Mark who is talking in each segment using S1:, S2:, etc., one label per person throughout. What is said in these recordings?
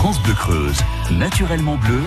S1: France Bleu Creuse, naturellement bleu,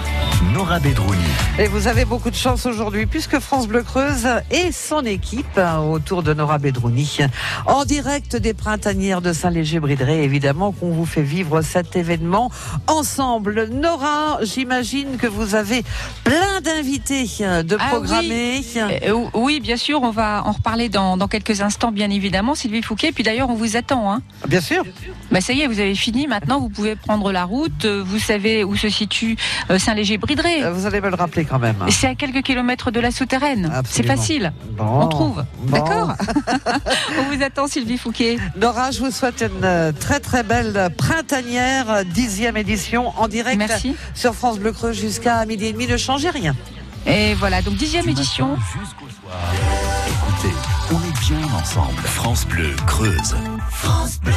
S1: Nora Bedrouni.
S2: Et vous avez beaucoup de chance aujourd'hui puisque France Bleu Creuse et son équipe hein, autour de Nora Bedrouni en direct des printanières de Saint-Léger-Bridré. Évidemment qu'on vous fait vivre cet événement ensemble. Nora, j'imagine que vous avez plein d'invités euh, de
S3: Ah
S2: programmer.
S3: Euh, oui, bien sûr, on va en reparler dans, dans quelques instants, bien évidemment, Sylvie Fouquet. Puis d'ailleurs, on vous attend. Hein.
S2: Bien sûr.
S3: Bah, ça y est, vous avez fini. Maintenant, vous pouvez prendre la route. Vous savez où se situe euh, Saint-Léger-Bridré.
S2: Euh, Vous allez me le rappeler quand même.
S3: C'est à quelques kilomètres de la souterraine. C'est facile.
S2: Bon.
S3: On trouve.
S2: Bon.
S3: D'accord On vous attend, Sylvie Fouquet.
S2: Nora, je vous souhaite une euh, très très belle printanière, dixième édition en direct
S3: Merci.
S2: sur France Bleu Creux jusqu'à midi et demi. Ne changez rien.
S3: Et voilà, donc dixième édition.
S1: Jusqu'au soir. Écoutez, on est bien ensemble. France Bleu Creuse. France Bleu.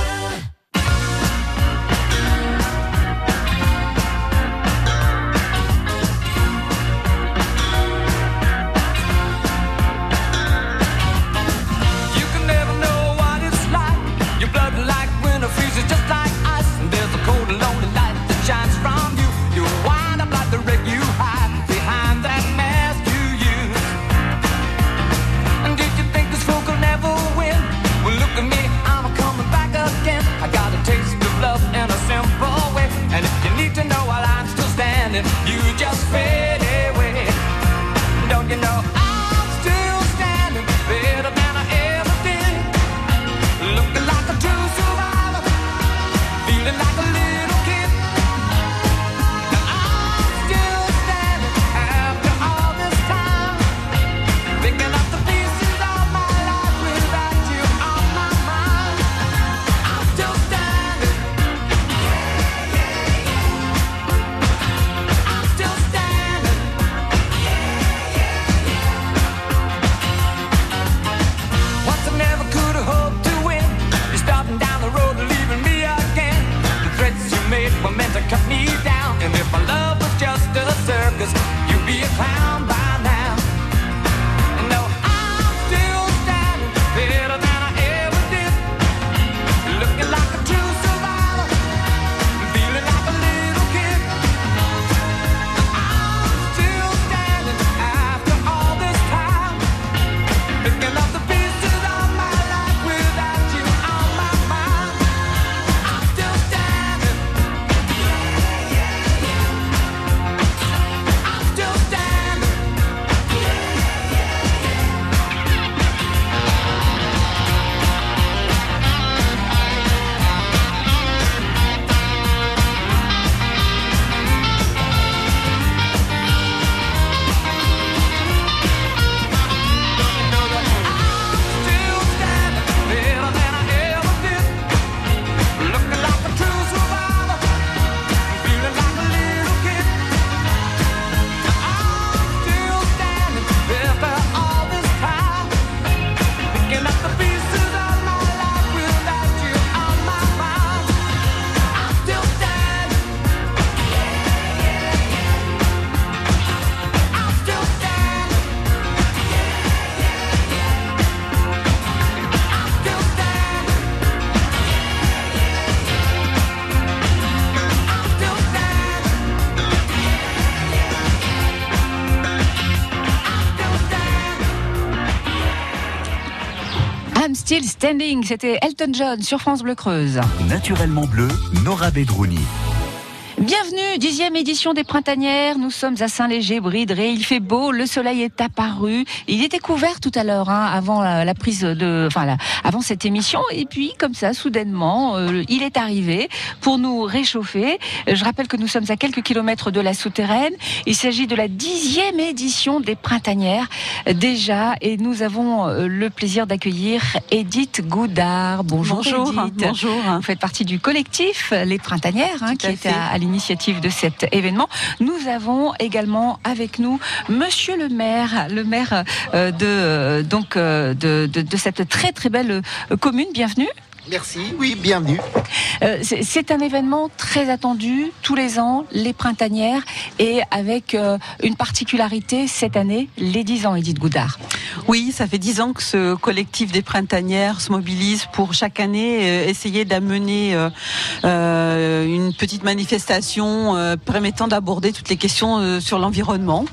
S4: Still standing.
S3: C'était Elton John sur France Bleu Creuse.
S1: Naturellement bleu, Nora Bedrouni.
S3: Dixième édition des Printanières. Nous sommes à Saint-Léger-Bridré. Il fait beau, le soleil est apparu. Il était couvert tout à l'heure, hein, avant la, la prise de, enfin, la- avant cette émission. Et puis, comme ça, soudainement, euh, il est arrivé pour nous réchauffer. Je rappelle que nous sommes à quelques kilomètres de la souterraine. Il s'agit de la dixième édition des Printanières déjà, et nous avons euh, le plaisir d'accueillir Edith Goudard. Bonjour,
S5: Bonjour,
S3: Edith.
S5: bonjour.
S3: Vous faites partie du collectif Les Printanières, hein, qui est à l'initiative de cet événement. Nous avons également avec nous Monsieur le maire, le maire euh, de euh, donc euh, de, de, de cette très très belle commune. Bienvenue.
S6: Merci, oui, bienvenue.
S3: Euh, c'est- un événement très attendu tous les ans, les printanières, et avec euh, une particularité cette année, les 10 ans, Edith Goudard.
S5: Oui, ça fait dix ans que ce collectif des printanières se mobilise pour chaque année euh, essayer d'amener euh, euh, une petite manifestation euh, permettant d'aborder toutes les questions euh, sur l'environnement.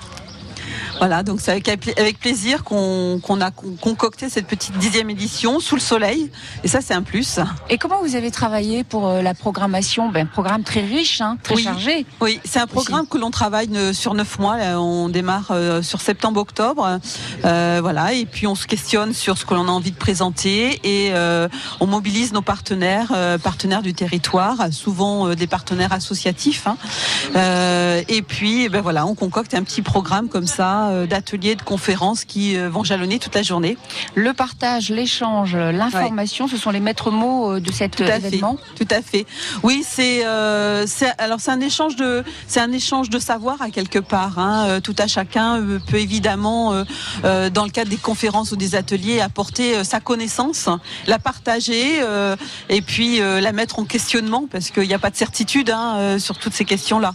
S5: Voilà, donc c'est avec, avec plaisir qu'on a con- concocté cette petite dixième édition sous le soleil, et ça c'est un plus.
S3: Et comment vous avez travaillé pour euh, la programmation? Ben, Programme très riche, hein, très
S5: Oui.
S3: chargé.
S5: Oui, c'est un programme que l'on travaille euh, sur neuf mois. On démarre euh, sur septembre-octobre, Euh, voilà, et puis on se questionne sur ce que l'on a envie de présenter et euh, on mobilise nos partenaires, euh, partenaires du territoire, souvent des partenaires associatifs. hein. Euh, et puis, eh ben voilà, on concocte un petit programme comme ça euh, d'ateliers, de conférences qui euh, vont jalonner toute la journée.
S3: Le partage, l'échange, l'information, ce sont les maîtres mots euh, de cet
S5: Tout à
S3: événement.
S5: fait. Tout à fait. Oui, c'est euh, alors c'est un échange de c'est un échange de savoir à quelque part. Hein. Tout à chacun peut évidemment euh, dans le cadre des conférences ou des ateliers apporter sa connaissance, la partager euh, et puis la mettre en questionnement parce qu'il n'y a pas de certitude hein, sur toutes ces questions là.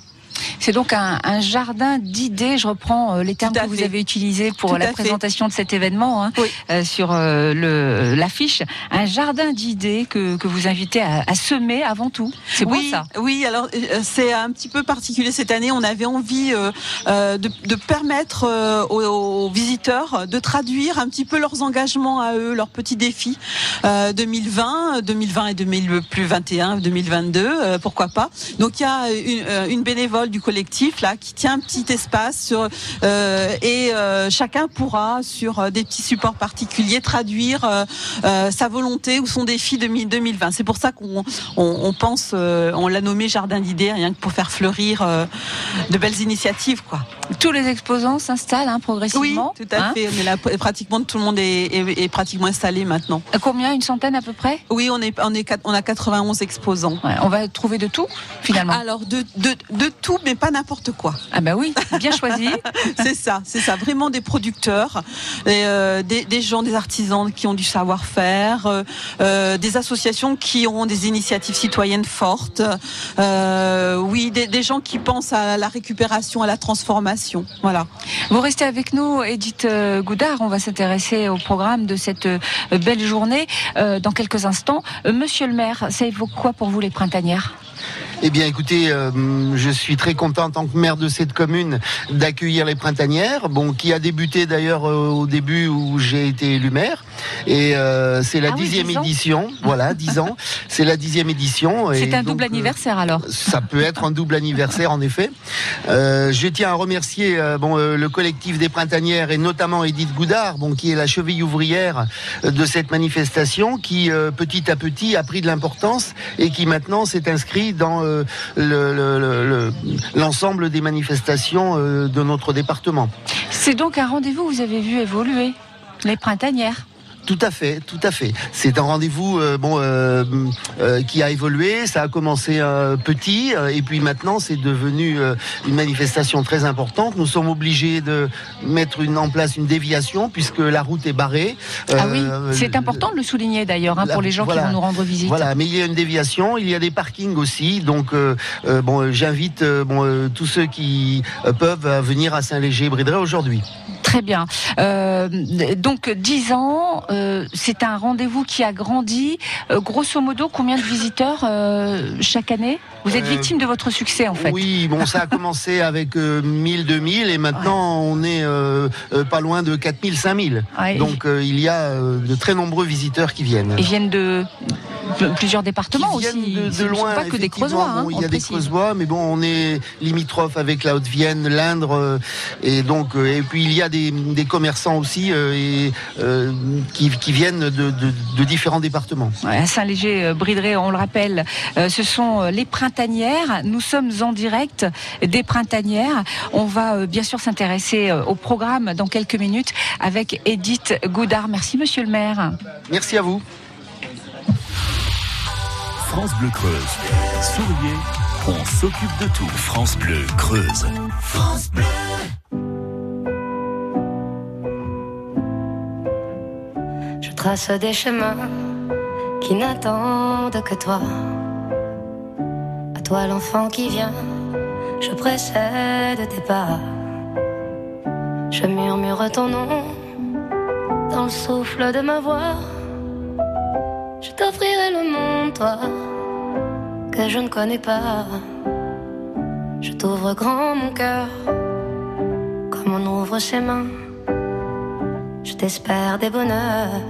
S3: C'est donc un, un jardin d'idées. Je reprends euh, les termes que vous avez utilisés pour
S5: Tout
S3: la
S5: fait.
S3: présentation de cet événement hein,
S5: Oui.
S3: euh, sur euh, l'affiche. Un jardin d'idées que, que vous invitez à, à semer avant tout. C'est
S5: oui,
S3: ça.
S5: Oui, alors euh, c'est un petit peu particulier cette année. On avait envie euh, euh, de, de permettre euh, aux, aux visiteurs de traduire un petit peu leurs engagements à eux, leurs petits défis euh, 2020, 2020 et 2021, 2022, euh, pourquoi pas. Donc il y a une, euh, une bénévole du collectif là qui tient un petit espace sur, euh, et euh, chacun pourra sur euh, des petits supports particuliers traduire sa volonté ou son défi 2000 2020. C'est pour ça qu'on on, on pense, on l'a nommé jardin d'idées, rien que pour faire fleurir de belles initiatives, quoi.
S3: Tous les exposants s'installent hein,
S5: Oui,
S3: progressivement.
S5: tout à
S3: hein.
S5: fait. Là, pratiquement tout le monde est, est- est pratiquement installé maintenant.
S3: Combien Une centaine à peu près?
S5: Oui, on est, on est, on a 91 exposants.
S3: Ouais, On va trouver de tout finalement.
S5: Alors de, de, de tout, mais pas n'importe quoi.
S3: Ah bah oui, bien choisi.
S5: c'est ça, c'est ça. Vraiment des producteurs, et, euh, des, des gens, des artisans qui ont du savoir-faire, euh, euh, des associations qui auront des initiatives citoyennes fortes. euh, oui, des, des gens qui pensent à la récupération, à la transformation. Voilà.
S3: Vous restez avec nous, Edith Goudard. On va s'intéresser au programme de cette belle journée dans quelques instants. Monsieur le maire, ça évoque quoi pour vous les printanières?
S6: Eh bien, écoutez, euh, je suis très content en tant que maire de cette commune d'accueillir les printanières, bon, qui a débuté d'ailleurs euh, au début où j'ai été élu maire. Et euh, c'est la
S3: Ah oui,
S6: dixième
S3: 10 ans.
S6: édition, voilà, dix ans. C'est la dixième édition.
S3: C'est un
S6: donc,
S3: double anniversaire alors.
S6: Ça peut être un double anniversaire en effet. Je tiens à remercier bon, le collectif des printanières et notamment Edith Goudard, bon, qui est la cheville ouvrière de cette manifestation, qui petit à petit a pris de l'importance et qui maintenant s'est inscrit dans euh, le- le- le- le- l'ensemble des manifestations euh, de notre département.
S3: C'est donc un rendez-vous que vous avez vu évoluer les printanières.
S6: Tout à fait, tout à fait. C'est un rendez-vous euh, bon euh, euh, qui a évolué. Ça a commencé euh, petit euh, et puis maintenant c'est devenu euh, une manifestation très importante. Nous sommes obligés de mettre une, en place une déviation puisque la route est barrée.
S3: ah oui, c'est important de le souligner d'ailleurs hein, pour les gens
S6: voilà.
S3: qui vont nous rendre visite.
S6: Voilà, mais il y a une déviation, il y a des parkings aussi, donc bon, j'invite bon euh, tous ceux qui peuvent à venir à Saint-Léger-Brideret aujourd'hui.
S3: Très bien. Euh, donc 10 ans, euh, c'est un rendez-vous qui a grandi. Euh, grosso modo, combien de visiteurs chaque année? Vous êtes
S6: Euh,
S3: victime de votre succès en fait.
S6: Oui, bon, ça a commencé avec euh, 1000, 2000 et maintenant on est euh, euh, pas loin de 4000, 5000.
S3: Ouais,
S6: Donc euh, il y a euh, de très nombreux visiteurs qui viennent.
S3: Ils viennent de, plusieurs départements aussi.
S6: de, de loin.
S3: pas que des. Creusois. hein,
S6: il y a des. Creusois, mais bon, on est limitrophe avec la Haute-Vienne, l'Indre, euh, et donc euh, et puis il y a des, des commerçants aussi euh, et, euh, qui, qui viennent de, de- de différents départements.
S3: Ouais, À Saint-Léger-Brideret, on le rappelle, euh, ce sont euh, les printanières. Nous sommes en direct des printanières. On va euh, bien sûr s'intéresser euh, au programme dans quelques minutes avec Edith Goudard. Merci, monsieur le maire.
S6: Merci à vous.
S7: France Bleu Creuse. Souriez, on s'occupe de tout. France Bleu Creuse. France Bleu.
S8: Je trace des chemins qui n'attendent que toi. Toi l'enfant qui vient, je précède tes pas. Je murmure ton nom dans le souffle de ma voix. Je t'offrirai le monde, toi, que je ne connais pas. Je t'ouvre grand mon cœur, comme on ouvre ses mains. Je t'espère des bonheurs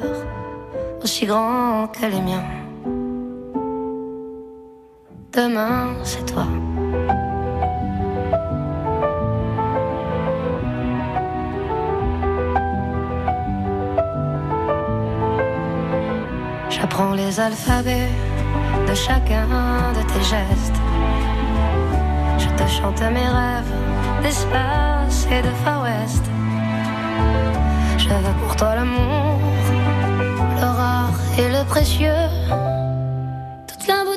S8: aussi grands que les miens. Demain, c'est toi. J'apprends les alphabets de chacun de tes gestes. Je te chante mes rêves d'espace et de Far West. Je veux pour toi l'amour, le rare et le précieux.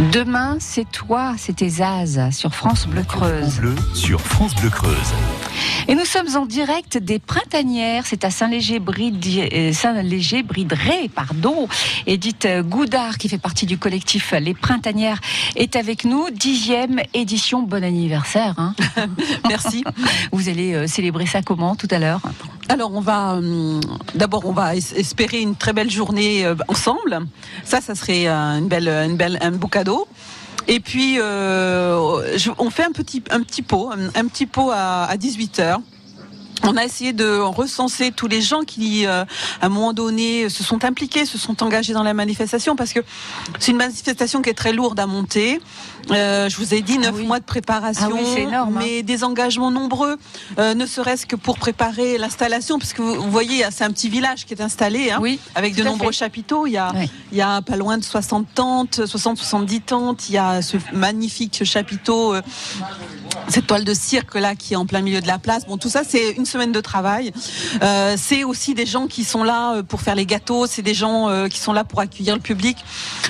S3: Demain, c'est toi, c'était Zaz sur France Bleu Creuse.
S7: Sur France Bleu Creuse.
S3: Et nous sommes en direct des Printanières. C'est à Saint-Léger-Bridré, Saint pardon. Edith Goudard, qui fait partie du collectif Les Printanières, est avec nous. Dixième édition. Bon anniversaire. hein.
S5: Merci.
S3: Vous allez euh, célébrer ça comment tout à l'heure?
S5: Alors on va hum, d'abord on va es- espérer une très belle journée euh, ensemble. Ça, ça serait euh, une belle, une belle, un beau cadeau. Et puis euh, je- on fait un petit, un petit pot, un, un petit pot à, à 18 h On a essayé de recenser tous les gens qui, euh, à un moment donné, se sont impliqués, se sont engagés dans la manifestation, parce que c'est une manifestation qui est très lourde à monter. Euh, je vous ai dit neuf
S3: oui.
S5: mois de préparation,
S3: Ah oui, énorme, hein.
S5: mais des engagements nombreux, euh, ne serait-ce que pour préparer l'installation, parce que vous, vous voyez, c'est un petit village qui est installé, hein,
S3: Oui,
S5: avec de nombreux
S3: fait.
S5: chapiteaux. Il y a, il y a pas loin de 60 tentes, 60-70 tentes. Il y a ce magnifique chapiteau, euh, cette toile de cirque là qui est en plein milieu de la place. Bon, tout ça, c'est une semaine de travail. Euh, c'est aussi des gens qui sont là euh, pour faire les gâteaux. C'est des gens euh, qui sont là pour accueillir le public.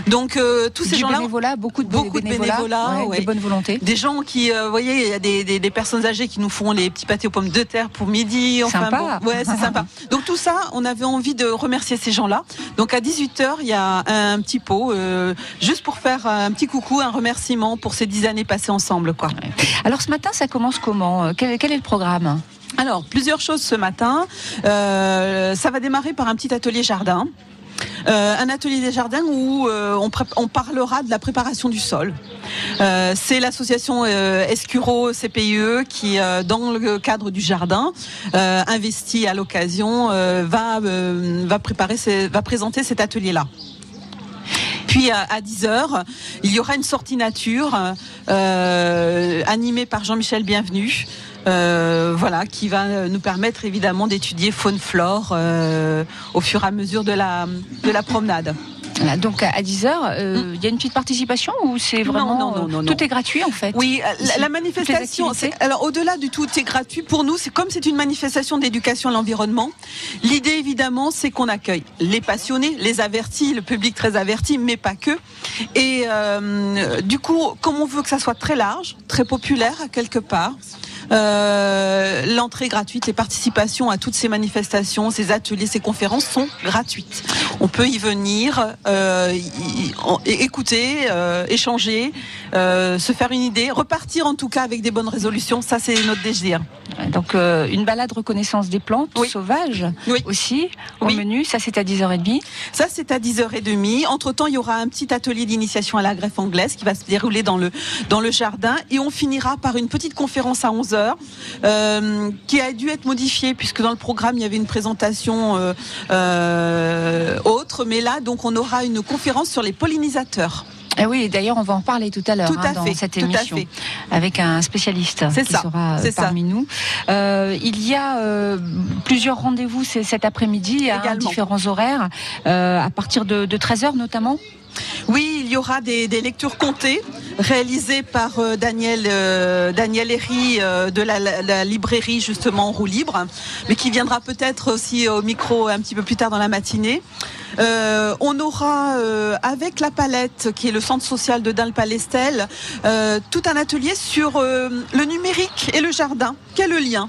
S5: Donc euh, tous ces gens-là.
S3: beaucoup de
S5: beaucoup de bénévolat,
S3: ouais,
S5: ouais.
S3: de bonne volonté.
S5: Des gens qui, euh, vous voyez, il y a des, des, des personnes âgées qui nous font les petits pâtés aux pommes de terre pour midi. Enfin,
S3: Sympa.
S5: bon, ouais, c'est sympa. Donc tout ça, on avait envie de remercier ces gens-là. Donc à 18h, il y a un, petit pot, euh, juste pour faire un petit coucou, un remerciement pour ces dix années passées ensemble, quoi.
S3: Alors ce matin, ça commence comment Euh, quel, est le programme
S5: Alors, plusieurs choses ce matin. Euh, ça va démarrer par un petit atelier jardin. Euh, un atelier des jardins où on, parlera de la préparation du sol. C'est l'association Escuro CPIE qui, dans le cadre du jardin, euh, investi à l'occasion, va, va présenter cet atelier-là. Puis à, à 10h, il y aura une sortie nature euh, animée par Jean-Michel Bienvenu. euh, voilà, qui va nous permettre évidemment d'étudier faune-flore euh, au fur et à mesure de la promenade.
S3: Voilà, Donc à 10h, il y a une petite participation ou c'est vraiment
S5: non, non, non,
S3: euh,
S5: non.
S3: tout est gratuit en fait?
S5: Oui, euh, la, la manifestation. Alors au-delà du tout, c'est gratuit pour nous. C'est comme c'est une manifestation d'éducation à l'environnement. L'idée évidemment, c'est qu'on accueille les passionnés, les avertis, le public très averti, mais pas que. Et euh, du coup, comme on veut que ça soit très large, très populaire quelque part. Euh, L'entrée gratuite, les participations à toutes ces manifestations, ces ateliers, ces conférences sont gratuites. On peut y venir, euh, y- écouter, euh, échanger, euh, se faire une idée, repartir en tout cas avec des bonnes résolutions. Ça, c'est notre désir.
S3: Donc euh, une balade reconnaissance des plantes
S5: Oui.
S3: sauvages
S5: Oui.
S3: aussi au
S5: Oui.
S3: menu. Ça c'est à 10h30.
S5: Ça, c'est à 10h30. Entre-temps, il y aura un petit atelier d'initiation à la greffe anglaise qui va se dérouler dans le, dans le jardin. Et on finira par une petite conférence à 11h euh, qui a dû être modifiée puisque dans le programme, il y avait une présentation euh, euh, autre. Mais là, donc, on aura une conférence sur les pollinisateurs.
S3: Ah oui, d'ailleurs on va en parler tout à l'heure hein, dans
S5: fait,
S3: cette émission avec un spécialiste qui
S5: ça,
S3: sera euh,
S5: ça.
S3: parmi nous. Euh, il y a euh, plusieurs rendez-vous cet après-midi à
S5: Également.
S3: différents horaires euh, à partir de, de 13h notamment.
S5: Oui, il y aura des, lectures comptées réalisées par euh, Daniel euh, Daniel Herry euh, de la, librairie justement en roue libre, mais qui viendra peut-être aussi au micro un petit peu plus tard dans la matinée. On aura avec la palette, qui est le centre social de Dal-Palestel, euh, tout un atelier sur le numérique et le jardin. Quel est le lien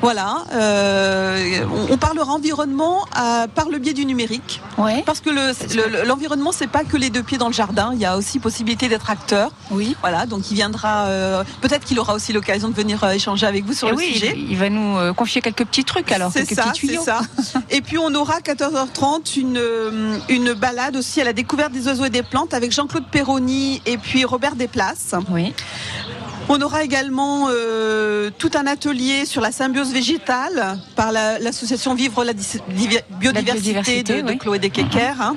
S5: voilà, euh, on, on parlera environnement euh, par le biais du numérique.
S3: Ouais.
S5: Parce que le- le- l'environnement, c'est pas que les deux pieds dans le jardin. Il y a aussi possibilité d'être acteur.
S3: Oui.
S5: Voilà, donc il viendra. euh, Peut-être qu'il aura aussi l'occasion de venir échanger avec vous sur
S3: Et
S5: le
S3: oui,
S5: sujet.
S3: il va nous euh, confier quelques petits trucs alors,
S5: C'est ça, c'est. Et puis on aura à 14h30 une, une balade aussi à la découverte des oiseaux et des plantes avec Jean-Claude Perroni et puis Robert Desplaces.
S3: Oui.
S5: On aura également euh, tout un atelier sur la symbiose végétale par la- l'association Vivre la biodiversité, de, de. Chloé Desquequer. hein.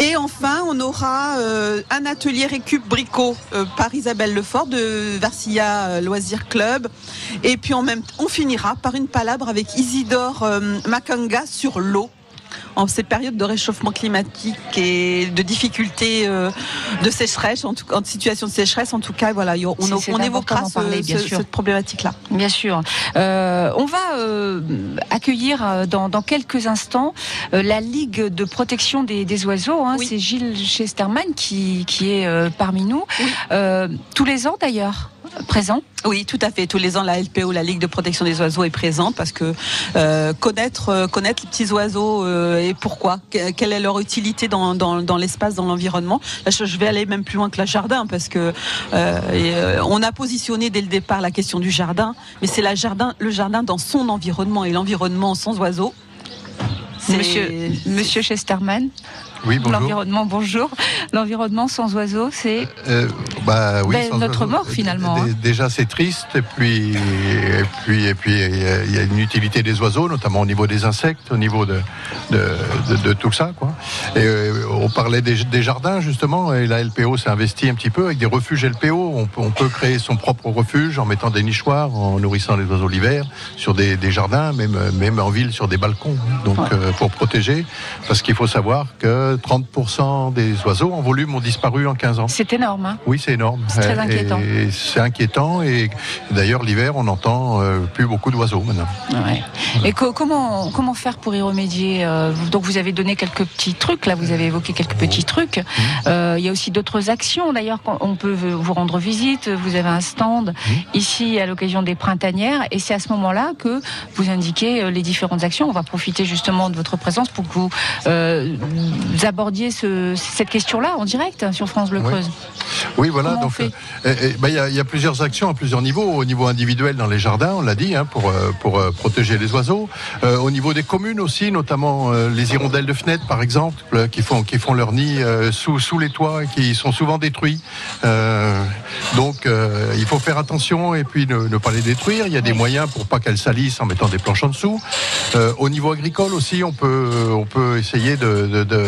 S5: Et enfin, on aura euh, un atelier récup bricot euh, par Isabelle Lefort de Versilla euh, Loisirs Club. Et puis en même on finira par une palabre avec Isidore Makanga sur l'eau. En ces périodes de réchauffement climatique et de difficultés euh, de sécheresse, en, tout, en situation de sécheresse, en tout cas, voilà, on, évoquera ce-
S3: parler,
S5: ce- cette problématique-là.
S3: Bien sûr. Euh, on va euh, accueillir dans, dans quelques instants la Ligue de protection des, des oiseaux. hein.
S5: Oui.
S3: C'est Gilles Chesterman qui, qui est parmi nous.
S5: Oui.
S3: Tous les ans d'ailleurs, présent.
S5: Oui, tout à fait. Tous les ans, la LPO, la Ligue de protection des oiseaux, est présente parce que euh, connaître, euh, connaître les petits oiseaux euh, et pourquoi, que- quelle est leur utilité dans, dans, l'espace, dans l'environnement? Je vais aller même plus loin que le jardin parce que et, on a positionné dès le départ la question du jardin, mais c'est la jardin, le jardin dans son environnement et l'environnement sans oiseaux.
S3: Monsieur, Monsieur Chesterman,
S9: Oui, bonjour.
S3: l'environnement, bonjour. L'environnement sans oiseaux, c'est
S9: Euh, bah, oui,
S3: Ben, notre mort, finalement, hein.
S9: Déjà, c'est triste. Et puis, et puis, et puis, il y a- une utilité des oiseaux, notamment au niveau des insectes, au niveau de, de, de- de tout ça, quoi. Et euh, on parlait des, des jardins, justement, et la LPO s'est investie un petit peu avec des refuges LPO. On, peut- on peut créer son propre refuge en mettant des nichoirs, en nourrissant les oiseaux l'hiver, sur des, des jardins, même, même en ville, sur des balcons. Donc, euh, pour protéger, parce qu'il faut savoir que 30% des oiseaux en volume ont disparu en 15 ans.
S3: c'est énorme. hein.
S9: Oui, c'est énorme.
S3: C'est très inquiétant.
S9: C'est inquiétant et d'ailleurs l'hiver on n'entend euh, plus beaucoup d'oiseaux maintenant.
S3: Ouais. Et co- comment comment faire pour y remédier euh, Donc vous avez donné quelques petits trucs là, vous avez évoqué quelques petits trucs. Euh, Il y a aussi d'autres actions d'ailleurs. On peut vous rendre visite. Vous avez un stand ici à l'occasion des printanières et c'est à ce moment-là que vous indiquez les différentes actions. On va profiter justement de votre présence pour que vous, euh, vous abordiez ce- cette question-là en direct hein, sur France Bleu. Creuse.
S9: Oui, voilà.
S3: Comment
S9: donc, euh, bah, il y, a- il y a plusieurs actions à plusieurs niveaux. Au niveau individuel dans les jardins, on l'a dit, hein, pour euh, pour euh, protéger les oiseaux. Euh, au niveau des communes aussi, notamment les hirondelles de fenêtres, par exemple, qui font qui font leur nid sous sous les toits et qui sont souvent détruits. Donc, il faut faire attention et puis ne, ne pas les détruire. Il y a des moyens pour pas qu'elles salissent en mettant des planches en dessous. Au niveau agricole aussi, on peut on peut essayer de de, de,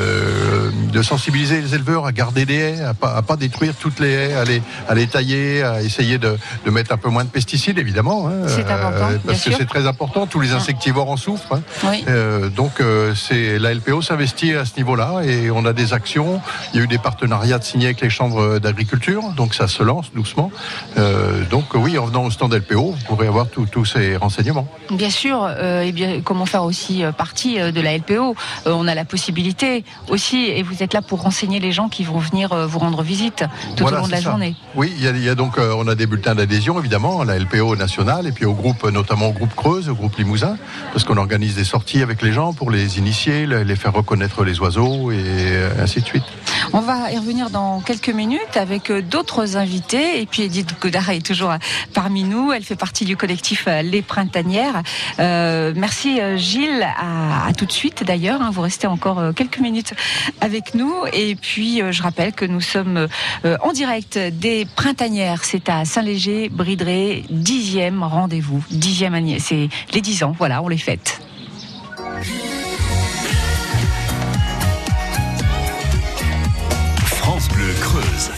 S9: de sensibiliser les éleveurs à garder des haies, à pas, à pas détruire toutes les haies, à les, à les tailler, à essayer de, de mettre un peu moins de pesticides, évidemment. hein,
S3: C'est important, bien
S9: parce que c'est très important. Tous les insectivores en souffrent. hein.
S3: Oui.
S9: Euh, donc, euh, c'est la LPO s'investit à ce niveau-là et on a des actions. Il y a eu des partenariats de signés avec les chambres d'agriculture, donc ça se lance doucement. Euh, donc, oui, en venant au stand LPO, vous pourrez avoir tous ces renseignements.
S3: Bien sûr, euh, et bien comment faire aussi euh, partie euh, de la LPO. Euh, on a la possibilité aussi, et vous êtes là pour renseigner les gens qui vont venir euh, vous rendre visite. tout
S9: Voilà,
S3: au long de la
S9: ça.
S3: journée.
S9: Oui, il y a, il y a donc, euh, on a des bulletins d'adhésion évidemment, à la LPO nationale, et puis au groupe, notamment au groupe Creuse, au groupe Limousin, parce qu'on organise des sorties avec les gens pour les initier, le- les faire reconnaître les oiseaux et euh, ainsi de suite.
S3: On va y revenir dans quelques minutes avec euh, d'autres invités. Et puis Edith Godard est toujours euh, parmi nous. Elle fait partie du collectif euh, Les Printanières. Euh, merci Gilles. À, tout de suite d'ailleurs. hein. Vous restez encore quelques minutes avec nous. Et puis je rappelle que nous sommes en direct des Printanières. C'est à Saint-Léger, Bridré, dixième rendez-vous. Dixième année. C'est les dix ans. Voilà, on les fête.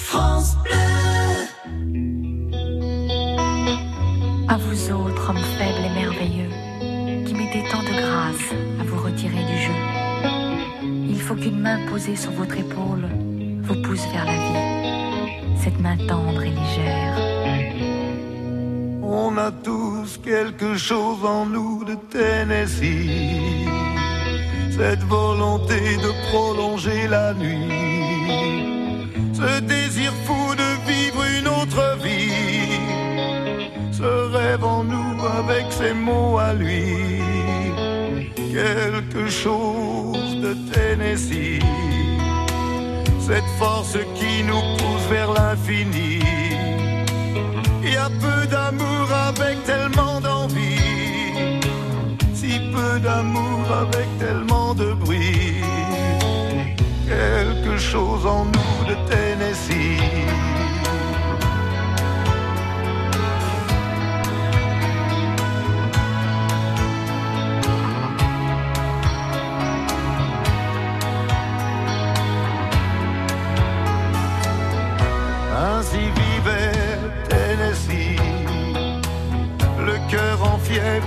S7: Creuse.
S10: À vous autres, hommes faibles et merveilleux, qui mettez tant de grâce à vous retirer du jeu. Il faut qu'une main posée sur votre épaule vous pousse vers la vie, cette main tendre et légère.
S11: On a tous quelque chose en nous de Tennessee. Cette volonté de prolonger la nuit. Ce désir fou de vivre une autre vie. Ce rêve en nous avec ses mots à lui. Quelque chose de Tennessee. Cette force qui nous pousse vers l'infini. Il y a peu d'amour avec tellement d'envie, si peu d'amour avec tellement de bruit. Quelque chose en nous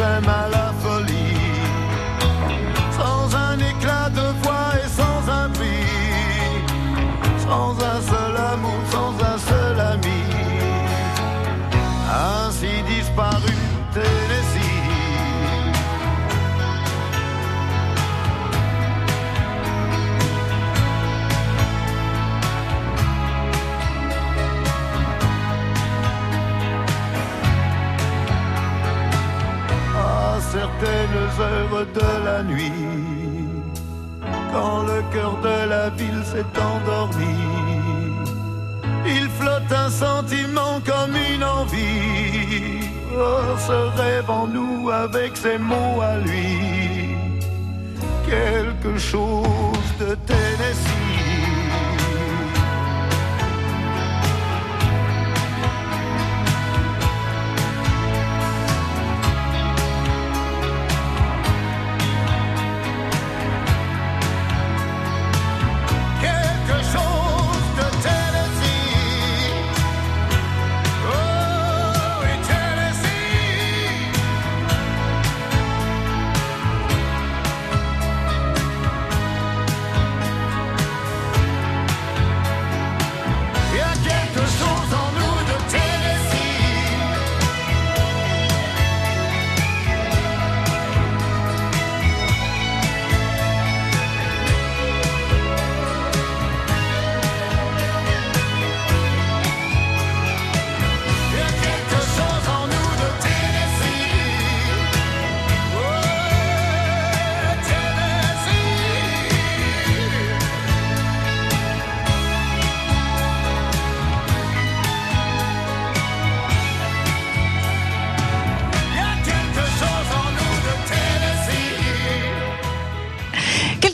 S11: D'autres s'aiment certaines heures de la nuit, quand le cœur de la ville s'est endormi, il flotte un sentiment comme une envie. Oh, ce rêve en nous avec ses mots à lui, quelque chose de Tennessee.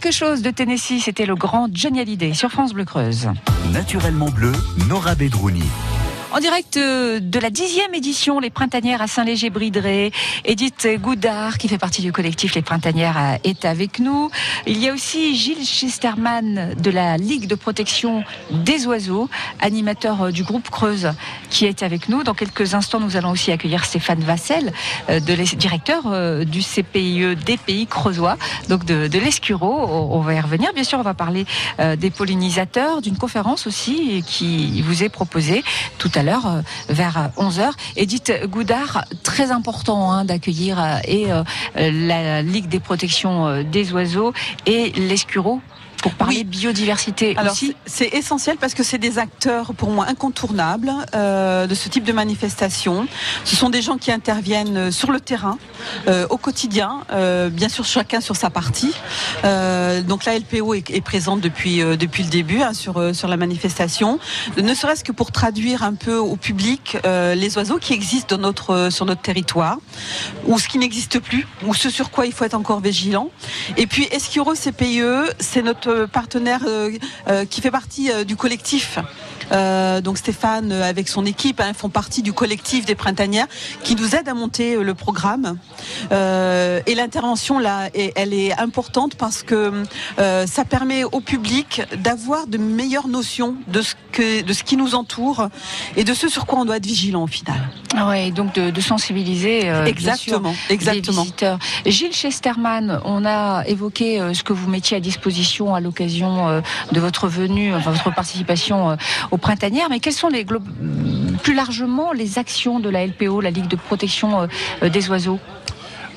S11: Quelque chose de Tennessee,
S3: c'était le grand Johnny Hallyday sur France Bleu Creuse.
S7: Naturellement bleu, Nora Bedrouni.
S3: En direct euh, de la dixième édition, les printanières à Saint-Léger-Bridré. Edith Goudard, qui fait partie du collectif Les Printanières, euh, est avec nous. Il y a aussi Gilles Chesterman de la Ligue de protection des oiseaux, animateur euh, du groupe Creuse, qui est avec nous. Dans quelques instants, nous allons aussi accueillir Stéphane Vassel, directeur du CPIE des pays creusois, donc de, de l'Escuro. On va y revenir. Bien sûr, on va parler des pollinisateurs, d'une conférence aussi qui vous est proposée tout à l'heure euh, vers 11h. Edith Goudard, très important hein, d'accueillir euh, euh, la Ligue des protections euh, des oiseaux et l'Escuro pour parler
S5: Oui.
S3: biodiversité
S5: Alors
S3: aussi.
S5: c'est essentiel parce que c'est des acteurs pour moi incontournables euh, de ce type de manifestation. Ce sont des gens qui interviennent euh, sur le terrain euh, au quotidien, euh, bien sûr chacun sur sa partie. Euh, donc la LPO est, est présente depuis euh, depuis le début hein, sur euh, sur la manifestation, ne serait-ce que pour traduire un peu au public euh, les oiseaux qui existent dans notre euh, sur notre territoire ou ce qui n'existe plus ou ce sur quoi il faut être encore vigilant. Et puis Esquiro CPIE, c'est notre partenaire euh, euh, qui fait partie euh, du collectif. Donc Stéphane, avec son équipe, hein, font partie du collectif des printanières qui nous aide à monter le programme. Et l'intervention là, elle est importante parce que ça permet au public d'avoir de meilleures notions de ce que de ce qui nous entoure et de ce sur quoi on doit être vigilant au final.
S3: Ah ouais, donc de, de sensibiliser euh,
S5: Exactement,
S3: sûr,
S5: exactement.
S3: les visiteurs. Gilles Chesterman, on a évoqué euh, ce que vous mettiez à disposition à l'occasion euh, de votre venue, enfin votre participation euh, aux printanières, mais quelles sont les plus largement les actions de la LPO, la Ligue de protection euh, euh, des oiseaux?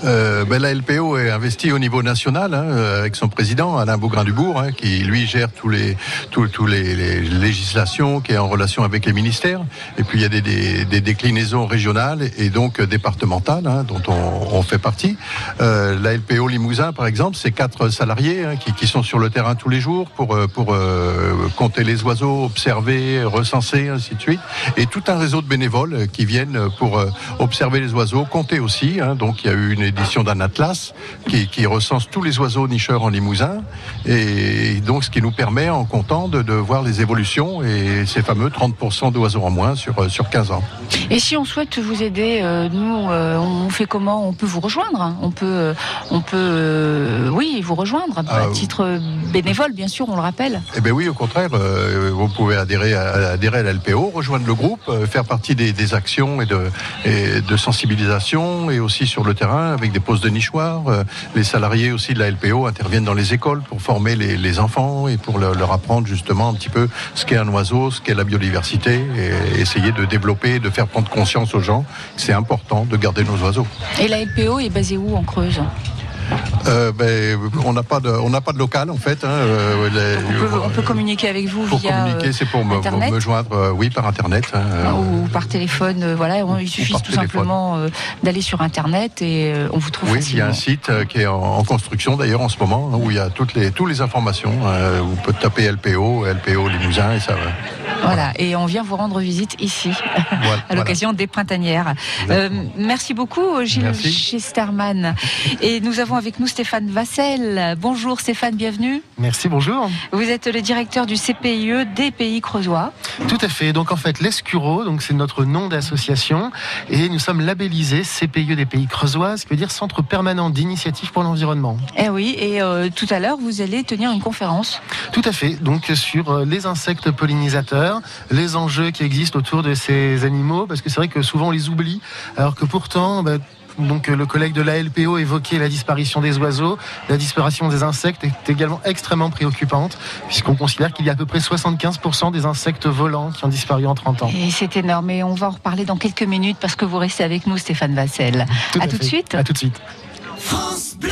S9: Euh, ben, la LPO est investie au niveau national hein, euh, avec son président Alain Beaugrain-Dubourg hein, qui lui gère tous les tous, les, législations qui est en relation avec les ministères et puis il y a des, des, des déclinaisons régionales et donc départementales hein, dont on, on fait partie. Euh, la LPO Limousin par exemple c'est quatre salariés hein, qui, qui sont sur le terrain tous les jours pour euh, pour euh, compter les oiseaux, observer, recenser ainsi de suite et tout un réseau de bénévoles euh, qui viennent pour observer les oiseaux, compter aussi. hein. donc il y a eu une édition d'un atlas qui, qui recense tous les oiseaux nicheurs en Limousin et donc ce qui nous permet en comptant de, de voir les évolutions et ces fameux 30% d'oiseaux en moins sur, sur 15 ans.
S3: Et si on souhaite vous aider, euh, nous, euh, on fait comment? On peut vous rejoindre hein On peut, euh, on peut, euh, oui, vous rejoindre à
S9: Ah,
S3: titre bénévole, bien sûr, on le rappelle.
S9: Eh bien oui, au contraire, vous pouvez adhérer à, adhérer à la LPO, rejoindre le groupe, faire partie des, des actions et de, et de sensibilisation et aussi sur le terrain avec des postes de nichoirs. Euh, les salariés aussi de la LPO interviennent dans les écoles pour former les, enfants et pour leur, leur apprendre justement un petit peu ce qu'est un oiseau, ce qu'est la biodiversité et essayer de développer, de faire prendre conscience aux gens que c'est important de garder nos oiseaux.
S3: Et la LPO est basée où en Creuse?
S9: Euh, ben, on n'a pas de, on n'a pas de local en fait. hein, euh, les-
S3: on peut, on peut communiquer avec vous
S9: pour
S3: via
S9: communiquer,
S3: euh,
S9: c'est pour me, me joindre, euh, oui, par internet. hein, euh,
S3: ou par téléphone. euh, voilà, il suffit tout
S9: téléphone.
S3: simplement euh, d'aller sur Internet et euh, on vous trouve
S9: Oui, il y a un site euh, qui est en, en construction d'ailleurs en ce moment, hein, où il y a toutes les, toutes les informations. euh, vous pouvez taper LPO, LPO Limousin et ça va.
S3: Voilà, et on vient vous rendre visite ici,
S9: Voilà,
S3: à l'occasion des printanières. Euh, merci beaucoup, Gilles. Chesterman. Et nous avons avec nous Stéphane Vassel. Bonjour Stéphane, bienvenue.
S12: Merci, bonjour.
S3: Vous êtes le directeur du CPIE des Pays Creusois.
S12: Tout à fait. Donc en fait, l'Escuro, donc c'est notre nom d'association, et nous sommes labellisés CPIE des Pays Creusois, ce qui veut dire Centre permanent d'initiative pour l'environnement.
S3: Eh oui, et euh, tout à l'heure, vous allez tenir une conférence.
S12: Tout à fait. Donc sur euh, les insectes pollinisateurs, les enjeux qui existent autour de ces animaux, parce que c'est vrai que souvent on les oublie, alors que pourtant. bah, donc euh, le collègue de la LPO évoquait la disparition des oiseaux, la disparition des insectes est également extrêmement préoccupante, puisqu'on considère qu'il y a à peu près 75% des insectes volants qui ont disparu en 30 ans.
S3: Et c'est énorme. Et on va en reparler dans quelques minutes parce que vous restez avec nous, Stéphane Vassel.
S12: Tout
S3: à
S12: à
S3: tout de suite.
S12: À tout de suite.
S13: France Bleu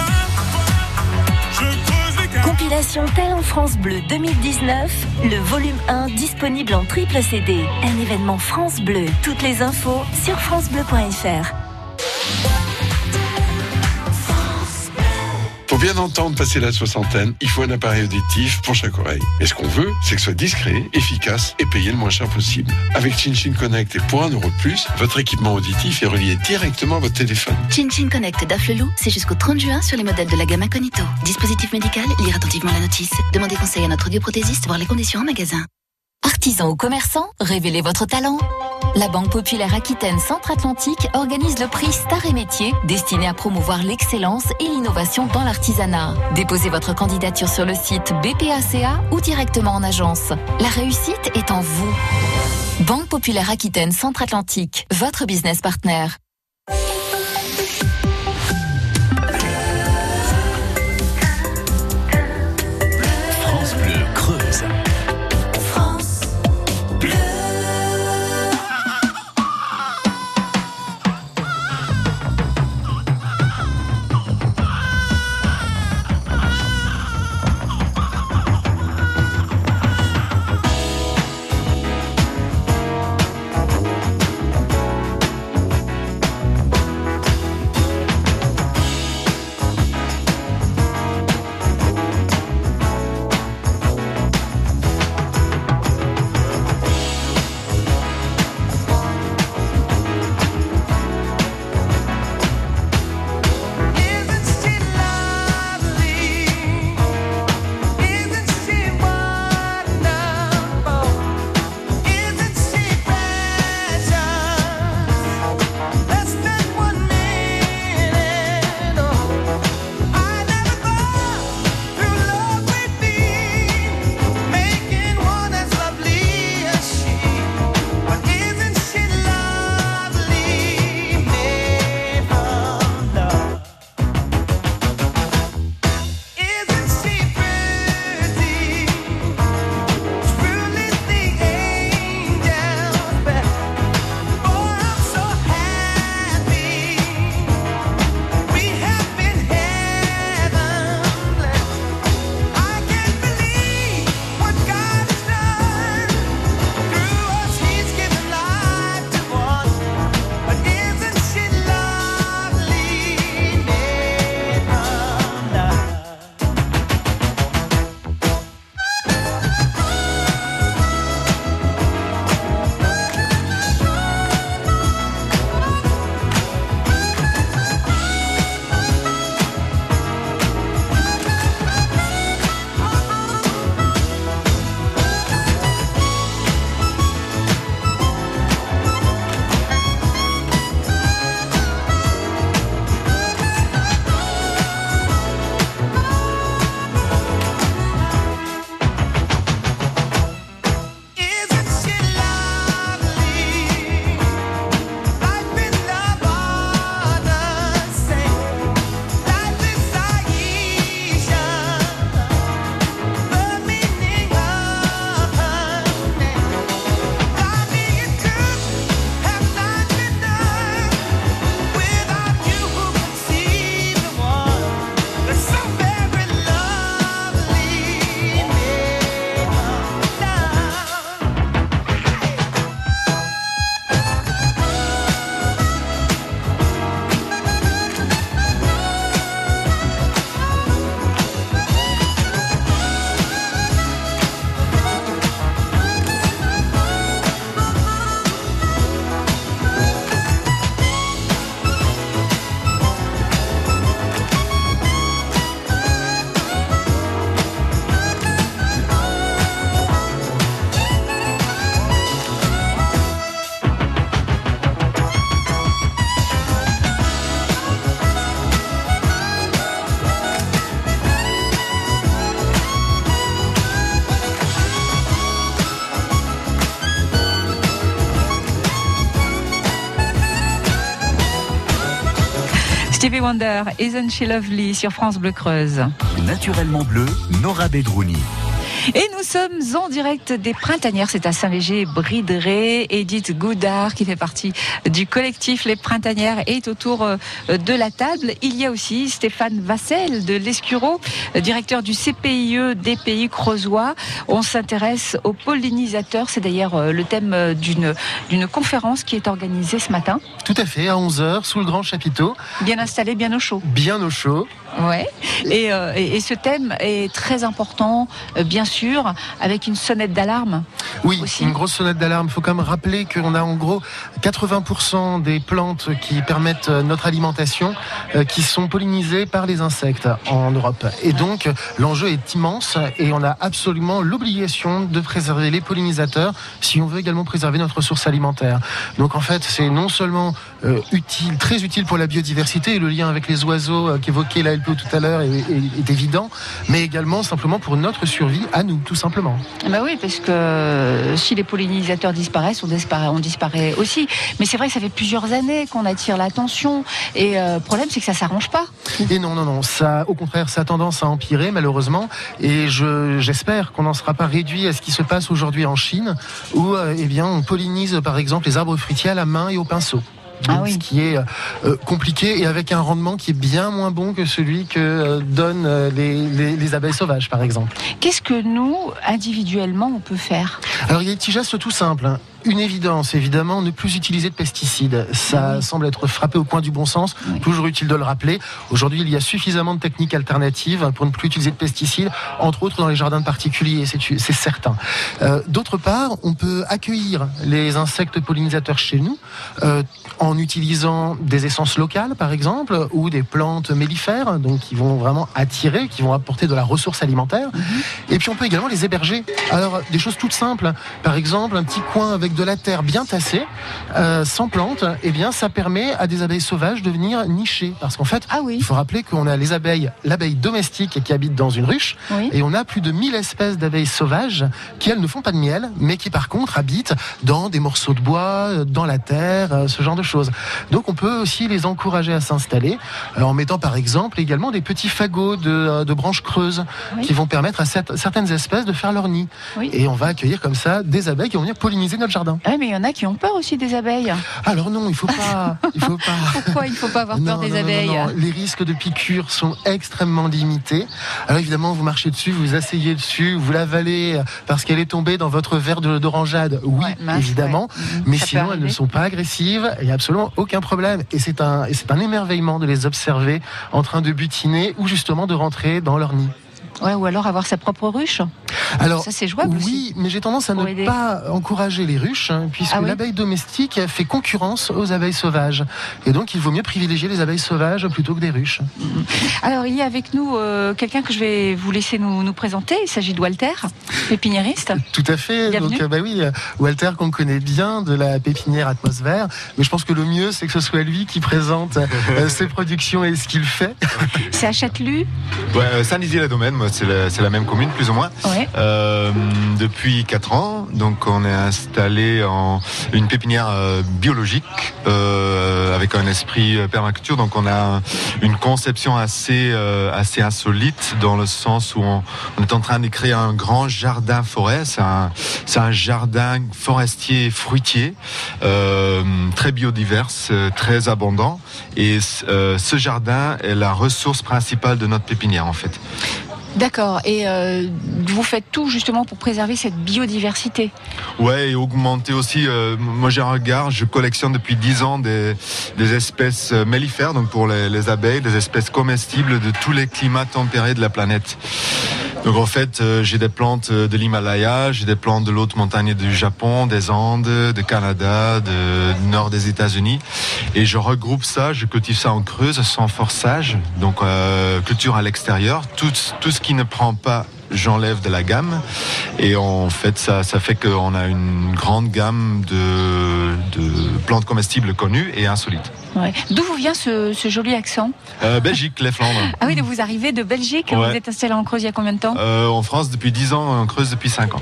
S13: Compilation Talent France Bleu 2019, le volume 1 disponible en triple CD. Un événement France Bleu. Toutes les infos sur francebleu.fr.
S14: bien entendre passer la soixantaine, il faut un appareil auditif pour chaque oreille. Et ce qu'on veut, c'est que ce soit discret, efficace et payé le moins cher possible. Avec ChinChin Connect et pour un euro de plus, votre équipement auditif est relié directement à votre téléphone.
S15: ChinChin Connect d'Afflelou, c'est jusqu'au 30 juin sur les modèles de la gamme Incognito. Dispositif médical, lire attentivement la notice. Demandez conseil à notre audioprothésiste, voir les conditions en magasin.
S13: Artisans ou commerçants, révélez votre talent. La Banque Populaire Aquitaine Centre-Atlantique organise le prix Star et Métiers destiné à promouvoir l'excellence et l'innovation dans l'artisanat. Déposez votre candidature sur le site BPACA ou directement en agence. La réussite est en vous. Banque Populaire Aquitaine Centre-Atlantique, votre business partner.
S3: Wonder, Isn't She Lovely sur France Bleu Creuse.
S7: Naturellement bleu, Nora Bedrouni.
S3: Et nous sommes en direct des Printanières, c'est à Saint-Léger-Brideret. Edith Goudard, qui fait partie du collectif Les Printanières, est autour euh, de la table. Il y a aussi Stéphane Vassel de l'Escureau, directeur du CPIE des pays creusois. On s'intéresse aux pollinisateurs. C'est d'ailleurs euh, le thème euh, d'une d'une conférence qui est organisée ce matin.
S12: Tout à fait, à 11h, sous le grand chapiteau.
S3: Bien installé, bien au chaud.
S12: Bien au chaud.
S3: Ouais. Et, euh, et- et ce thème est très important, euh, bien sûr, avec une sonnette d'alarme.
S12: Oui, une grosse sonnette d'alarme. Il faut quand même rappeler qu'on a en gros 80% des plantes qui permettent euh, notre alimentation euh, qui sont pollinisées par les insectes en Europe. Et donc l'enjeu est immense et on a absolument l'obligation de préserver les pollinisateurs si on veut également préserver notre ressource alimentaire. Donc en fait, c'est non seulement euh, utile, très utile pour la biodiversité et le lien avec les oiseaux euh, qu'évoquait la LPO tout à l'heure est, est- est évident, mais également simplement pour notre survie à nous, tout simplement.
S3: Bah oui, parce que si les pollinisateurs disparaissent, on disparaît, on disparaît aussi. Mais c'est vrai que ça fait plusieurs années qu'on attire l'attention. Et euh, le problème, c'est que ça s'arrange pas.
S12: Et non, non, non, ça, au contraire, ça a tendance à empirer, malheureusement. Et je, j'espère qu'on n'en sera pas réduit à ce qui se passe aujourd'hui en Chine, où, eh bien, on pollinise, par exemple, les arbres fruitiers à la main et au pinceau. Donc, Ce qui est euh, compliqué et avec un rendement qui est bien moins bon que celui que euh, donnent euh, les, les- les abeilles sauvages, par exemple.
S3: Qu'est-ce que nous, individuellement, on peut faire?
S12: Alors il y a des petits gestes tout simples. Une évidence, évidemment, ne plus utiliser de pesticides. Ça semble être frappé au coin du bon sens. Toujours utile de le rappeler. Aujourd'hui, il y a suffisamment de techniques alternatives pour ne plus utiliser de pesticides, entre autres dans les jardins particuliers, c'est certain. Euh, D'autre part, on peut accueillir les insectes pollinisateurs chez nous euh, en utilisant des essences locales, par exemple, ou des plantes mellifères, donc qui vont vraiment attirer, qui vont apporter de la ressource alimentaire. Et puis on peut également les héberger. Alors des choses toutes simples, par exemple un petit coin avec de la terre bien tassée, euh, sans plantes, eh bien ça permet à des abeilles sauvages de venir nicher. Parce qu'en fait, il faut rappeler qu'on a les abeilles, l'abeille domestique qui habite dans une ruche, et on a plus de 1000 espèces d'abeilles sauvages qui elles ne font pas de miel, mais qui par contre habitent dans des morceaux de bois, euh, dans la terre, euh, ce genre de choses. Donc on peut aussi les encourager à s'installer en mettant par exemple également des petits fagots de, de branches creuses qui vont permettre à cette- certaines espèces de faire leur nid. Et on va accueillir comme ça des abeilles qui vont venir polliniser notre jardin.
S3: Ouais, mais il y en a qui ont peur aussi des abeilles.
S12: Alors non, il faut pas. Il faut pas.
S3: Pourquoi il ne faut pas avoir peur des
S12: non,
S3: abeilles
S12: non. Les risques de piqûres sont extrêmement limités. Alors évidemment, vous marchez dessus, vous asseyez dessus, vous l'avalez euh, parce qu'elle est tombée dans votre verre de- d'orangeade. Oui,
S3: mince,
S12: évidemment.
S3: ouais. Mhm.
S12: Mais
S3: Ça
S12: sinon, elles ne sont pas agressives. Il n'y a absolument aucun problème. Et c'est un, et c'est un émerveillement de les observer en train de butiner ou justement de rentrer dans leur nid.
S3: Ouais, ou alors avoir sa propre ruche.
S12: Alors,
S3: ça c'est jouable
S12: oui,
S3: aussi.
S12: mais j'ai tendance à
S3: Pour
S12: ne
S3: aider.
S12: pas encourager les ruches, hein, puisque
S3: Ah oui
S12: l'abeille domestique fait concurrence aux abeilles sauvages. Et donc, il vaut mieux privilégier les abeilles sauvages plutôt que des ruches.
S3: Alors il y a avec nous euh, quelqu'un que je vais vous laisser nous, nous présenter. Il s'agit de Walter, pépiniériste.
S12: Tout à fait.
S3: Bienvenue.
S12: Donc, euh, bah oui, Walter, qu'on connaît bien de la pépinière atmosphère. Mais je pense que le mieux, c'est que ce soit lui qui présente euh, ses productions et ce qu'il fait.
S3: C'est à Châtelus.
S16: Ouais, Saint-Dizier-la-Domaine, moi, c'est la, même commune, plus ou moins.
S3: Ouais.
S16: Euh, depuis 4 ans, donc on est installé en une pépinière euh, biologique euh, avec un esprit permaculture. Donc on a une conception assez assez insolite dans le sens où on, on est en train de créer un grand jardin forêt. C'est un un jardin forestier fruitier très biodiverse, euh, très abondant. Et ce jardin est la ressource principale de notre pépinière en fait.
S3: D'accord. Et euh, vous faites tout justement pour préserver cette biodiversité.
S16: Ouais, et augmenter aussi. euh, moi, j'ai un regard. Je collectionne depuis 10 ans des, espèces euh, mellifères, donc pour les abeilles, des espèces comestibles de tous les climats tempérés de la planète. Donc en fait, euh, j'ai des plantes euh, de l'Himalaya, j'ai des plantes de l'haute montagne du Japon, des Andes, de Canada, du nord des États-Unis, et je regroupe ça, je cultive ça en creuse, sans forçage, donc euh, culture à l'extérieur. Tout, tout ce qui ne prend pas j'enlève de la gamme et en fait ça, ça fait qu'on a une grande gamme de plantes comestibles connues et insolites.
S3: Ouais. D'où vous vient ce, ce joli accent
S16: Euh, Belgique, les Flandres.
S3: Ah oui, donc vous arrivez de Belgique.
S16: Ouais.
S3: Vous êtes installé en Creuse il y a combien de temps
S16: Euh, en France depuis 10 ans, en Creuse depuis 5 ans.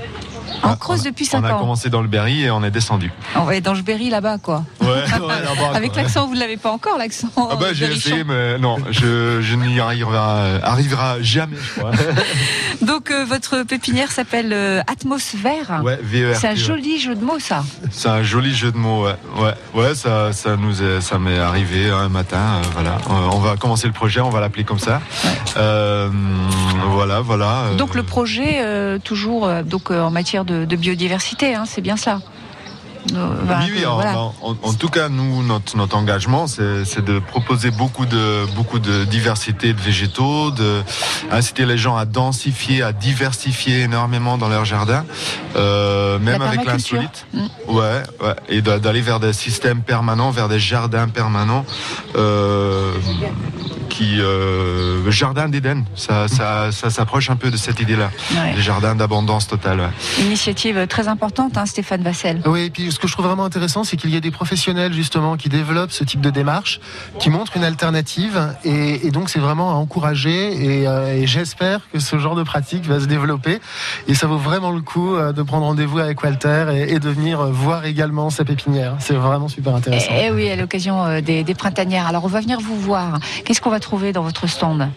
S3: En Creuse depuis 5
S16: On a commencé dans le Berry et on est descendu.
S3: On va être dans le Berry là-bas, quoi.
S16: Ouais, ouais, là-bas,
S3: Avec l'accent, vous ne l'avez pas encore, l'accent.
S16: Ah bah j'ai
S3: berrichon.
S16: essayé mais non, je, je n'y arrivera, arrivera jamais je crois.
S3: Donc euh, votre pépinière s'appelle euh, Atmosphère.
S16: Ouais, VERT,
S3: C'est un joli jeu de mots, ça.
S16: C'est un joli jeu de mots, ouais. Ouais, ouais ça, ça nous est, ça m'est arrivé un matin, euh, voilà. Euh, on va commencer le projet, on va l'appeler comme ça. Euh, voilà, voilà. euh,
S3: Donc le projet, euh, toujours euh, donc, euh, en matière de, biodiversité, hein, c'est bien ça. Bah,
S16: oui, oui,
S3: que-
S16: en,
S3: voilà.
S16: en- en tout cas, nous, notre, notre engagement, c'est de proposer beaucoup de, beaucoup de diversité de végétaux, de inciter les gens à densifier, à diversifier énormément dans leur jardin, euh, même
S3: La
S16: avec l'insolite.
S3: Mm.
S16: Ouais, ouais, et d'a- d'aller vers des systèmes permanents, vers des jardins permanents. Euh, qui euh, jardin d'Éden, ça, ça, ça s'approche un peu de cette idée-là,
S3: Ouais.
S16: les jardins d'abondance totale. ouais.
S3: Initiative très importante, hein, Stéphane Vassel.
S12: Oui, et puis ce que je trouve vraiment intéressant, c'est qu'il y a des professionnels justement qui développent ce type de démarche, qui montrent une alternative, et, et donc c'est vraiment à encourager. Et, euh, et j'espère que ce genre de pratique va se développer. Et ça vaut vraiment le coup euh, de prendre rendez-vous avec Walter et, et de venir euh, voir également sa pépinière. C'est vraiment super intéressant.
S3: Eh oui, à l'occasion des printanières. Alors, on va venir vous voir. Qu'est-ce qu'on va trouver dans votre stand?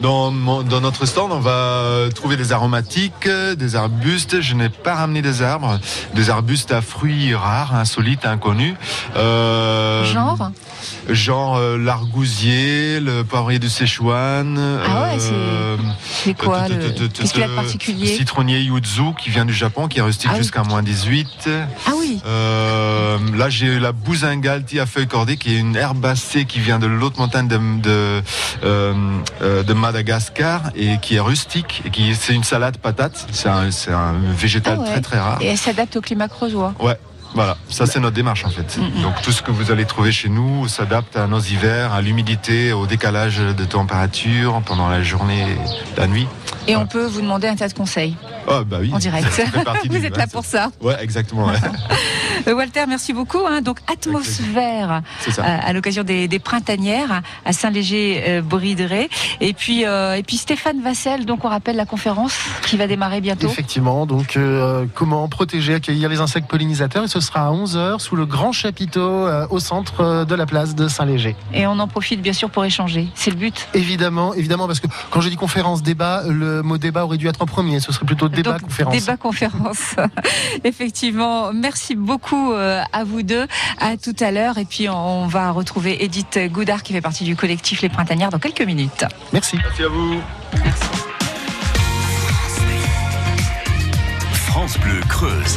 S16: Dans, mon- dans notre stand, on va euh, trouver des aromatiques, euh, des arbustes. Je n'ai pas ramené des arbres, des arbustes à fruits rares, insolites, inconnus. Euh,
S3: Genre
S16: Genre euh, l'argousier, le poivrier du Sichuan.
S3: Ah ouais,
S16: euh,
S3: C'est quoi Qu'est-ce qu'il y a de particulier
S16: Citronnier yuzu qui vient du Japon, qui est rustique
S3: Ah oui.
S16: jusqu'à moins 18.
S3: Ah oui
S16: là, j'ai la bousingalti à feuilles cordées, qui est une herbacée qui vient de l'autre montagne de, de, de Madagascar et qui est rustique. Et qui c'est une salade patate. C'est un, c'est un végétal
S3: Ah ouais.
S16: très très rare.
S3: Et elle s'adapte au climat creusois.
S16: Ouais. Voilà, ça c'est notre démarche en fait. Donc tout ce que vous allez trouver chez nous s'adapte à nos hivers, à l'humidité, au décalage de température pendant la journée et la nuit.
S3: Et on peut vous demander un tas de conseils
S16: Ah bah oui.
S3: en direct.
S16: Ça fait partie
S3: vous
S16: du-
S3: êtes là pour ça.
S16: Ouais, exactement. ouais.
S3: Euh, Walter, merci beaucoup. hein. Donc, atmosphère euh, à l'occasion des, des printanières à Saint-Léger-Brideret. et puis, euh, et puis Stéphane Vassel. Donc, on rappelle la conférence qui va démarrer bientôt.
S12: Effectivement, donc euh, comment protéger, accueillir les insectes pollinisateurs et ce sera à 11h sous le grand chapiteau euh, au centre euh, de la place de Saint-Léger.
S3: Et on en profite bien sûr pour échanger. C'est le but.
S12: Évidemment, évidemment, parce que quand je dis conférence, débat, le mot débat aurait dû être en premier, ce serait plutôt débat,
S3: Donc,
S12: conférence.
S3: Débat conférence. Effectivement. Merci beaucoup euh, à vous deux. À tout à l'heure. Et puis, on va retrouver Edith Goudard qui fait partie du collectif Les Printanières dans quelques minutes.
S12: Merci.
S16: Merci à vous.
S7: France Bleu Creuse.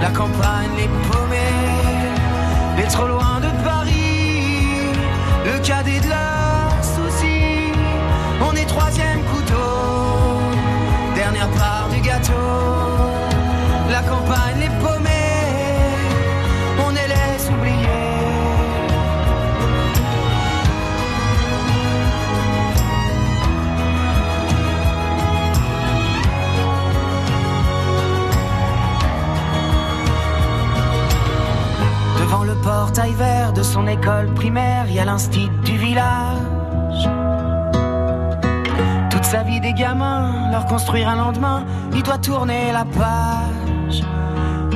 S1: la campagne, les paumés, les trop loin de Paris, le cadet de leurs soucis. On est troisième couteau, dernière part du gâteau. La campagne, portail vert de son école primaire, il y a l'instit du village. Toute sa vie des gamins, leur construire un lendemain, il doit tourner la page.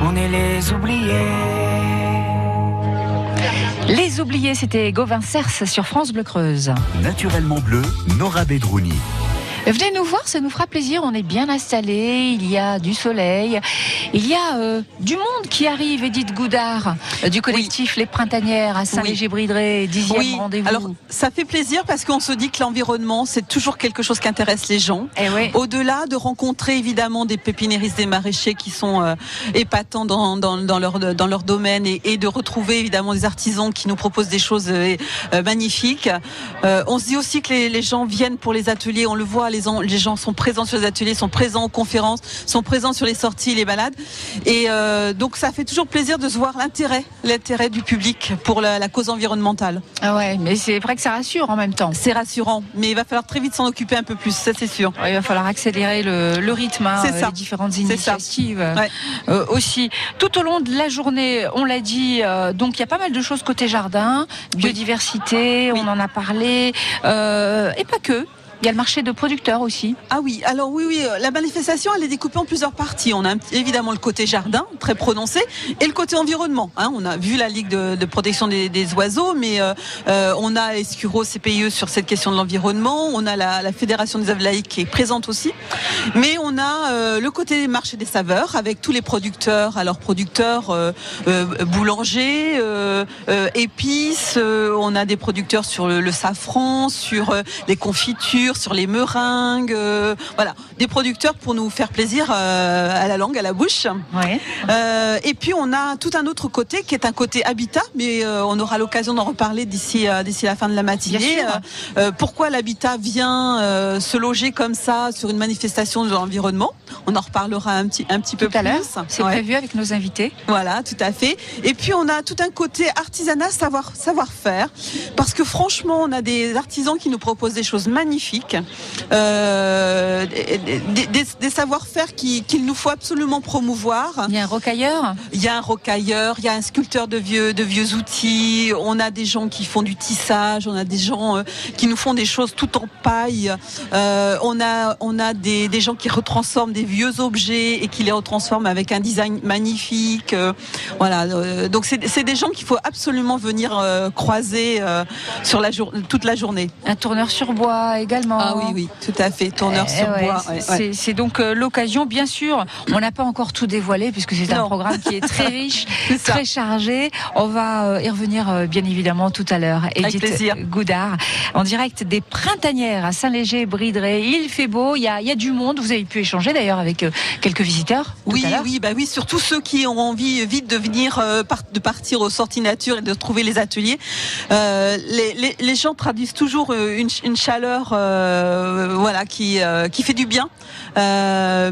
S1: On est les oubliés.
S3: Les oubliés, c'était Gauvin Cers sur France Bleu Creuse.
S7: Naturellement bleu, Nora Bedrouni.
S3: Venez nous voir, ça nous fera plaisir. On est bien installés, il y a du soleil, il y a euh, du monde qui arrive. Edith Goudard euh, du collectif Les Printanières à Saint-Léger-Bridré, dixième
S5: Oui,
S3: rendez-vous.
S5: alors ça fait plaisir parce qu'on se dit que l'environnement, c'est toujours quelque chose qui intéresse les gens. Au-delà de rencontrer évidemment des pépiniéristes, des maraîchers qui sont euh, épatants dans, dans, dans leur, dans leur domaine et, et de retrouver évidemment des artisans qui nous proposent des choses magnifiques. On se dit aussi que les, les gens viennent pour les ateliers, on le voit, les, en- les gens sont présents sur les ateliers, sont présents aux conférences, sont présents sur les sorties, les balades. Et euh, donc ça fait toujours plaisir de se voir l'intérêt, l'intérêt du public pour la, la cause environnementale.
S3: Ah ouais, mais c'est vrai que ça rassure en même temps.
S5: C'est rassurant, mais il va falloir très vite s'en occuper un peu plus, ça c'est sûr.
S3: Ouais, il va falloir accélérer le, le rythme, hein, euh, les différentes initiatives euh, aussi. Tout au long de la journée, on l'a dit, euh, donc il y a pas mal de choses côté jardin, biodiversité, on en a parlé, euh, et pas que. Il y a le marché de producteurs aussi.
S5: Ah oui, alors oui, oui, euh, la manifestation, elle est découpée en plusieurs parties. On a évidemment le côté jardin, très prononcé, et le côté environnement. hein. On a vu la Ligue de, protection des, oiseaux, mais euh, euh, on a Escuro CPIE sur cette question de l'environnement, on a la, Fédération des aves laïques qui est présente aussi, mais on a le côté marché des saveurs, avec tous les producteurs, alors producteurs boulangers, épices, on a des producteurs sur le, le safran, sur les confitures, sur les meringues, euh, voilà, des producteurs pour nous faire plaisir euh, à la langue, à la bouche. Euh, et puis on a tout un autre côté qui est un côté habitat, mais on aura l'occasion d'en reparler d'ici d'ici la fin de la matinée. Pourquoi l'habitat vient se loger comme ça sur une manifestation de l'environnement? On en reparlera un petit un petit peu
S3: à
S5: plus.
S3: c'est
S5: Ouais.
S3: prévu avec nos invités.
S5: Voilà, tout à fait. Et puis on a tout un côté artisanat, savoir savoir faire, parce que franchement, on a des artisans qui nous proposent des choses magnifiques, euh, des, des- des- des savoir-faire qui- qu'il nous faut absolument promouvoir.
S3: Il y a un rocailleur.
S5: Il y a un rocailleur, il y a un sculpteur de vieux de vieux outils. On a des gens qui font du tissage, on a des gens euh, qui nous font des choses tout en paille. Euh, on a on a des, des gens qui retransforment des vieux objets et qui les retransforment avec un design magnifique. Euh, voilà, euh, donc c'est des gens qu'il faut absolument venir euh, croiser sur la jour toute la journée.
S3: Un tourneur sur bois également.
S5: Ah oui oui, tout à fait, tourneur
S3: Eh
S5: sur
S3: ouais,
S5: bois.
S3: c'est-
S5: ouais,
S3: c'est-
S5: ouais.
S3: C'est donc l'occasion, bien sûr. On n'a pas encore tout dévoilé puisque c'est un programme qui est très riche, très chargé. On va y revenir bien évidemment tout à l'heure.
S5: Avec
S3: Edith
S5: plaisir.
S3: Goudard, en direct des Printanières à Saint-Léger-Bridré. Il fait beau, il y a, y a du monde. Vous avez pu échanger d'ailleurs avec euh, quelques visiteurs. tout
S5: Oui,
S3: à
S5: oui, bah oui, surtout ceux qui ont envie vite de venir, euh, par- de partir aux sorties nature et de trouver les ateliers. Euh, les, les- les gens traduisent toujours une, ch- une chaleur, euh, voilà, qui qui fait du bien,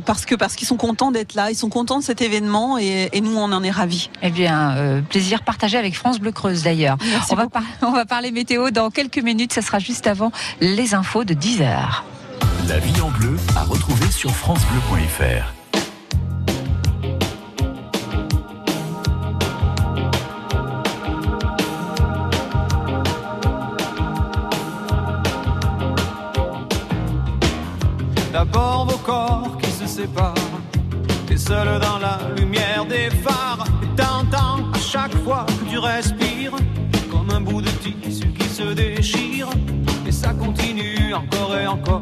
S5: parce que parce qu'ils sont contents d'être là, ils sont contents de cet événement et, et nous on en est ravis.
S3: Eh bien, plaisir partagé avec France Bleu Creuse d'ailleurs. On va, on va parler météo dans quelques minutes. Ça sera juste avant les infos de 10 heures.
S7: La vie en bleu à retrouver sur francebleu.fr.
S11: D'abord vos corps qui se séparent, t'es seul dans la lumière des phares, et t'entends à chaque fois que tu respires, comme un bout de tissu qui se déchire, et ça continue encore et encore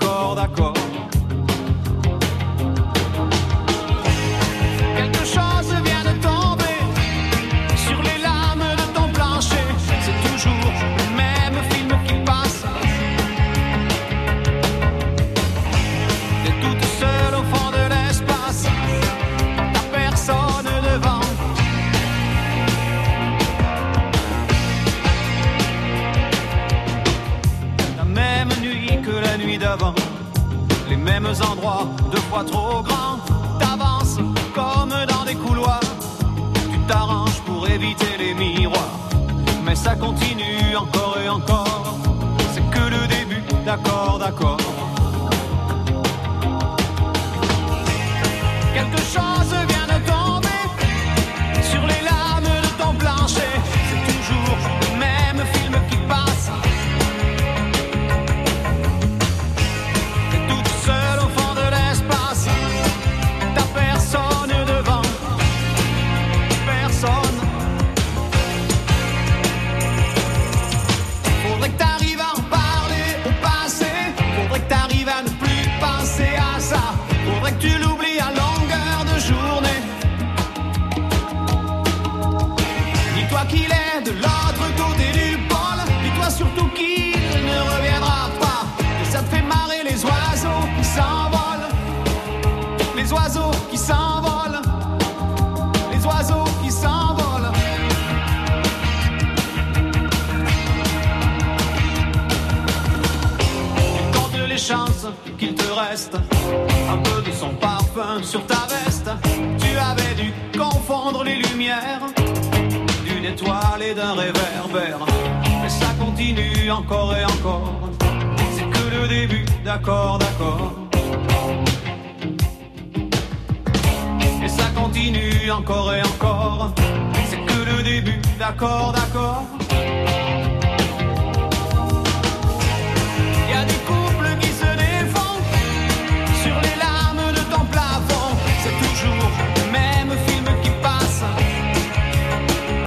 S1: endroits, deux fois trop grand. T'avances comme dans des couloirs, tu t'arranges pour éviter les miroirs, mais ça continue